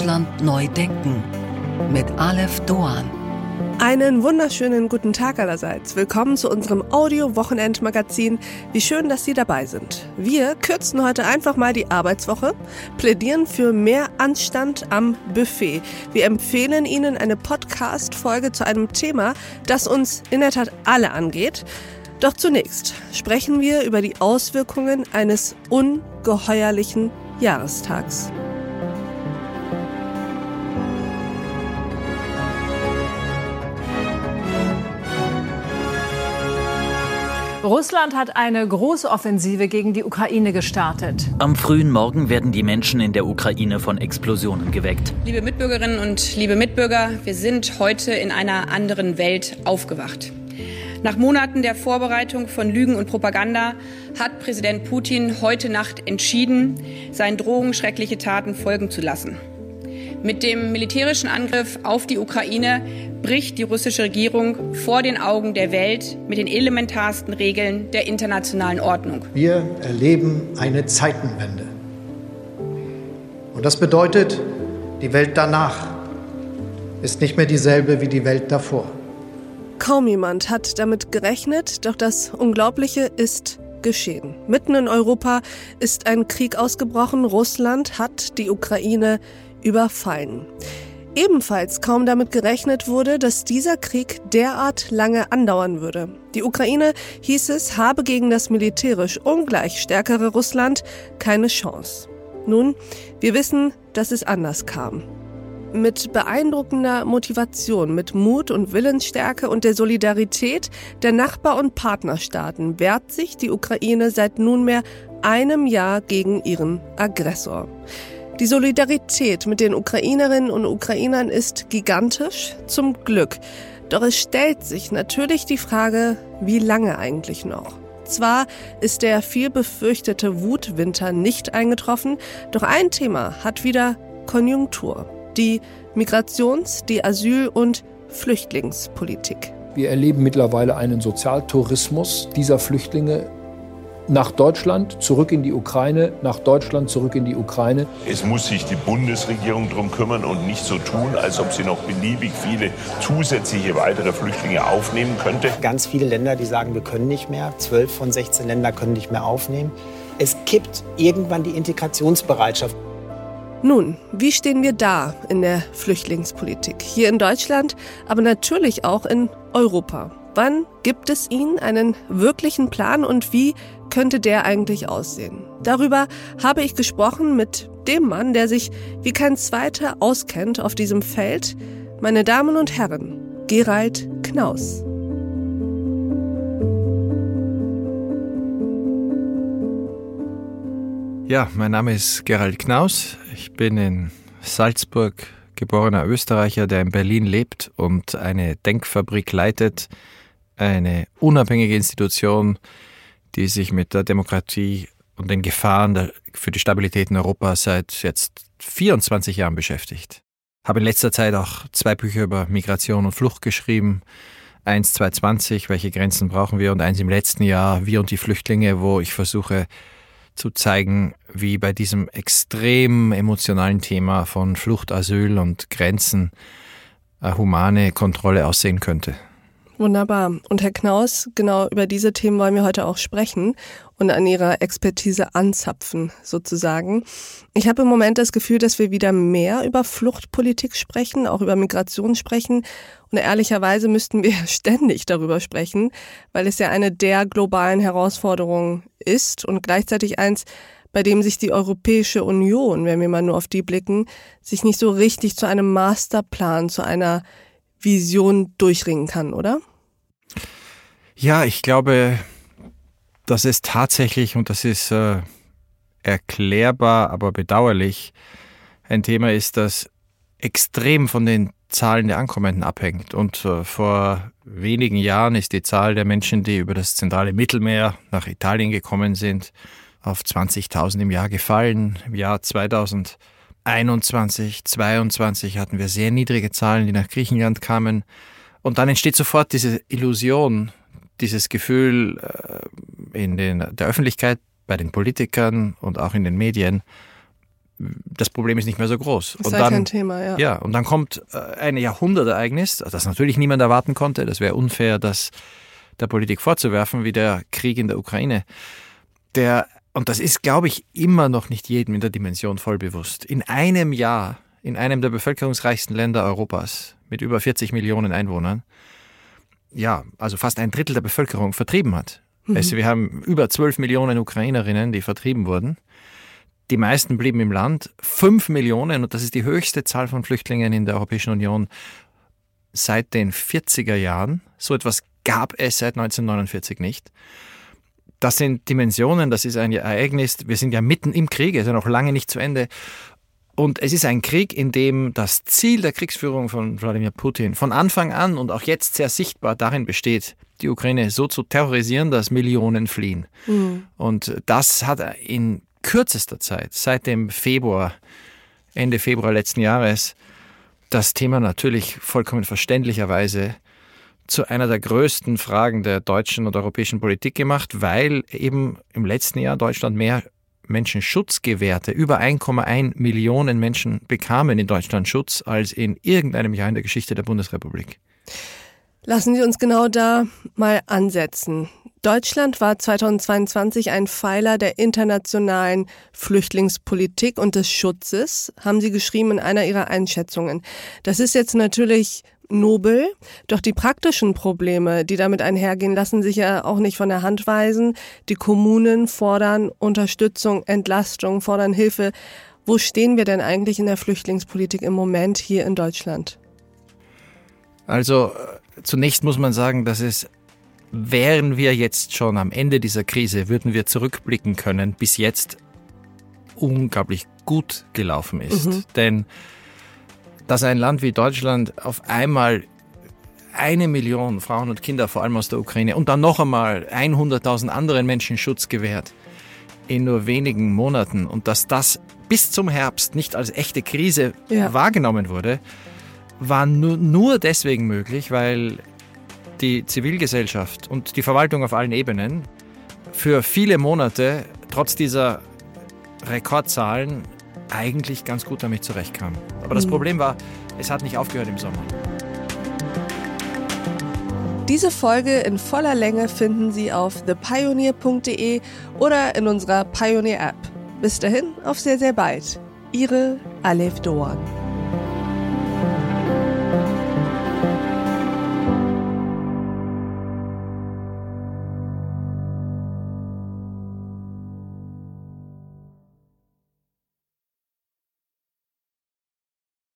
Deutschland neu denken mit Aleph Doan. Einen wunderschönen guten Tag allerseits. Willkommen zu unserem Audio-Wochenend-Magazin. Wie schön, dass Sie dabei sind. Wir kürzen heute einfach mal die Arbeitswoche, plädieren für mehr Anstand am Buffet. Wir empfehlen Ihnen eine Podcast-Folge zu einem Thema, das uns in der Tat alle angeht. Doch zunächst sprechen wir über die Auswirkungen eines ungeheuerlichen Jahrestags. Russland hat eine große Offensive gegen die Ukraine gestartet. Am frühen Morgen werden die Menschen in der Ukraine von Explosionen geweckt. Liebe Mitbürgerinnen und liebe Mitbürger, wir sind heute in einer anderen Welt aufgewacht. Nach Monaten der Vorbereitung von Lügen und Propaganda hat Präsident Putin heute Nacht entschieden, seinen Drohungen schreckliche Taten folgen zu lassen. Mit dem militärischen Angriff auf die Ukraine bricht die russische Regierung vor den Augen der Welt mit den elementarsten Regeln der internationalen Ordnung. Wir erleben eine Zeitenwende. Und das bedeutet, die Welt danach ist nicht mehr dieselbe wie die Welt davor. Kaum jemand hat damit gerechnet, doch das Unglaubliche ist geschehen. Mitten in Europa ist ein Krieg ausgebrochen. Russland hat die Ukraine überfallen. Ebenfalls kaum damit gerechnet wurde, dass dieser Krieg derart lange andauern würde. Die Ukraine, hieß es, habe gegen das militärisch ungleich stärkere Russland keine Chance. Nun, wir wissen, dass es anders kam. Mit beeindruckender Motivation, mit Mut und Willensstärke und der Solidarität der Nachbar- und Partnerstaaten wehrt sich die Ukraine seit nunmehr einem Jahr gegen ihren Aggressor. Die Solidarität mit den Ukrainerinnen und Ukrainern ist gigantisch, zum Glück. Doch es stellt sich natürlich die Frage, wie lange eigentlich noch? Zwar ist der viel befürchtete Wutwinter nicht eingetroffen, doch ein Thema hat wieder Konjunktur. Die Migrations-, die Asyl- und Flüchtlingspolitik. Wir erleben mittlerweile einen Sozialtourismus dieser Flüchtlinge nach Deutschland, zurück in die Ukraine, nach Deutschland, zurück in die Ukraine. Es muss sich die Bundesregierung darum kümmern und nicht so tun, als ob sie noch beliebig viele zusätzliche weitere Flüchtlinge aufnehmen könnte. Ganz viele Länder, die sagen, wir können nicht mehr. Zwölf von 16 Ländern können nicht mehr aufnehmen. Es kippt irgendwann die Integrationsbereitschaft. Nun, wie stehen wir da in der Flüchtlingspolitik? Hier in Deutschland, aber natürlich auch in Europa. Wann gibt es ihn einen wirklichen Plan und wie könnte der eigentlich aussehen? Darüber habe ich gesprochen mit dem Mann, der sich wie kein zweiter auskennt auf diesem Feld. Meine Damen und Herren, Gerald Knaus. Ja, mein Name ist Gerald Knaus. Ich bin in Salzburg geborener Österreicher, der in Berlin lebt und eine Denkfabrik leitet, eine unabhängige Institution, die sich mit der Demokratie und den Gefahren der, für die Stabilität in Europa seit jetzt 24 Jahren beschäftigt. Habe in letzter Zeit auch zwei Bücher über Migration und Flucht geschrieben. Eins 2020, welche Grenzen brauchen wir? Und eins im letzten Jahr, Wir und die Flüchtlinge, wo ich versuche zu zeigen, wie bei diesem extrem emotionalen Thema von Flucht, Asyl und Grenzen eine humane Kontrolle aussehen könnte. Wunderbar. Und Herr Knaus, genau über diese Themen wollen wir heute auch sprechen und an Ihrer Expertise anzapfen, sozusagen. Ich habe im Moment das Gefühl, dass wir wieder mehr über Fluchtpolitik sprechen, auch über Migration sprechen. Und ehrlicherweise müssten wir ständig darüber sprechen, weil es ja eine der globalen Herausforderungen ist und gleichzeitig eins, bei dem sich die Europäische Union, wenn wir mal nur auf die blicken, sich nicht so richtig zu einem Masterplan, zu einer Vision durchringen kann, oder? Ja, ich glaube, dass es tatsächlich, und das ist äh, erklärbar, aber bedauerlich, ein Thema ist, das extrem von den Zahlen der Ankommenden abhängt. Und äh, vor wenigen Jahren ist die Zahl der Menschen, die über das zentrale Mittelmeer nach Italien gekommen sind, auf 20.000 im Jahr gefallen. Im Jahr 2021, 2022 hatten wir sehr niedrige Zahlen, die nach Griechenland kamen. Und dann entsteht sofort diese Illusion, dieses Gefühl äh, in den, der Öffentlichkeit, bei den Politikern und auch in den Medien, das Problem ist nicht mehr so groß. Das und ist dann, kein Thema, ja. Ja, und dann kommt äh, ein Jahrhundertereignis, das natürlich niemand erwarten konnte. Das wäre unfair, das der Politik vorzuwerfen, wie der Krieg in der Ukraine. Der, und das ist, glaube ich, immer noch nicht jedem in der Dimension voll bewusst. In einem Jahr, in einem der bevölkerungsreichsten Länder Europas, mit über 40 Millionen Einwohnern, ja, also fast ein Drittel der Bevölkerung vertrieben hat. Mhm. Also wir haben über 12 Millionen Ukrainerinnen, die vertrieben wurden. Die meisten blieben im Land. Fünf Millionen, und das ist die höchste Zahl von Flüchtlingen in der Europäischen Union seit den 40er Jahren. So etwas gab es seit 1949 nicht. Das sind Dimensionen, das ist ein Ereignis. Wir sind ja mitten im Krieg, es ist ja noch lange nicht zu Ende. Und es ist ein Krieg, in dem das Ziel der Kriegsführung von Wladimir Putin von Anfang an und auch jetzt sehr sichtbar darin besteht, die Ukraine so zu terrorisieren, dass Millionen fliehen. Mhm. Und das hat in kürzester Zeit, seit dem Februar, Ende Februar letzten Jahres, das Thema natürlich vollkommen verständlicherweise zu einer der größten Fragen der deutschen und europäischen Politik gemacht, weil eben im letzten Jahr Deutschland mehr Menschen Schutz gewährte. Über 1,1 Millionen Menschen bekamen in Deutschland Schutz als in irgendeinem Jahr in der Geschichte der Bundesrepublik. Lassen Sie uns genau da mal ansetzen. Deutschland war 2022 ein Pfeiler der internationalen Flüchtlingspolitik und des Schutzes, haben Sie geschrieben in einer Ihrer Einschätzungen. Das ist jetzt natürlich nobel, doch die praktischen Probleme, die damit einhergehen, lassen sich ja auch nicht von der Hand weisen. Die Kommunen fordern Unterstützung, Entlastung, fordern Hilfe. Wo stehen wir denn eigentlich in der Flüchtlingspolitik im Moment hier in Deutschland? Also äh, zunächst muss man sagen, dass es wären wir jetzt schon am Ende dieser Krise, würden wir zurückblicken können, bis jetzt unglaublich gut gelaufen ist. Mhm. Denn dass ein Land wie Deutschland auf einmal eine Million Frauen und Kinder, vor allem aus der Ukraine, und dann noch einmal 100.000 anderen Menschen Schutz gewährt in nur wenigen Monaten und dass das bis zum Herbst nicht als echte Krise ja. wahrgenommen wurde, war nur, nur deswegen möglich, weil die Zivilgesellschaft und die Verwaltung auf allen Ebenen für viele Monate trotz dieser Rekordzahlen eigentlich ganz gut damit zurechtkam. Aber das mhm. Problem war, es hat nicht aufgehört im Sommer. Diese Folge in voller Länge finden Sie auf thepioneer.de oder in unserer Pioneer App. Bis dahin, auf sehr, sehr bald. Ihre Alef Doan.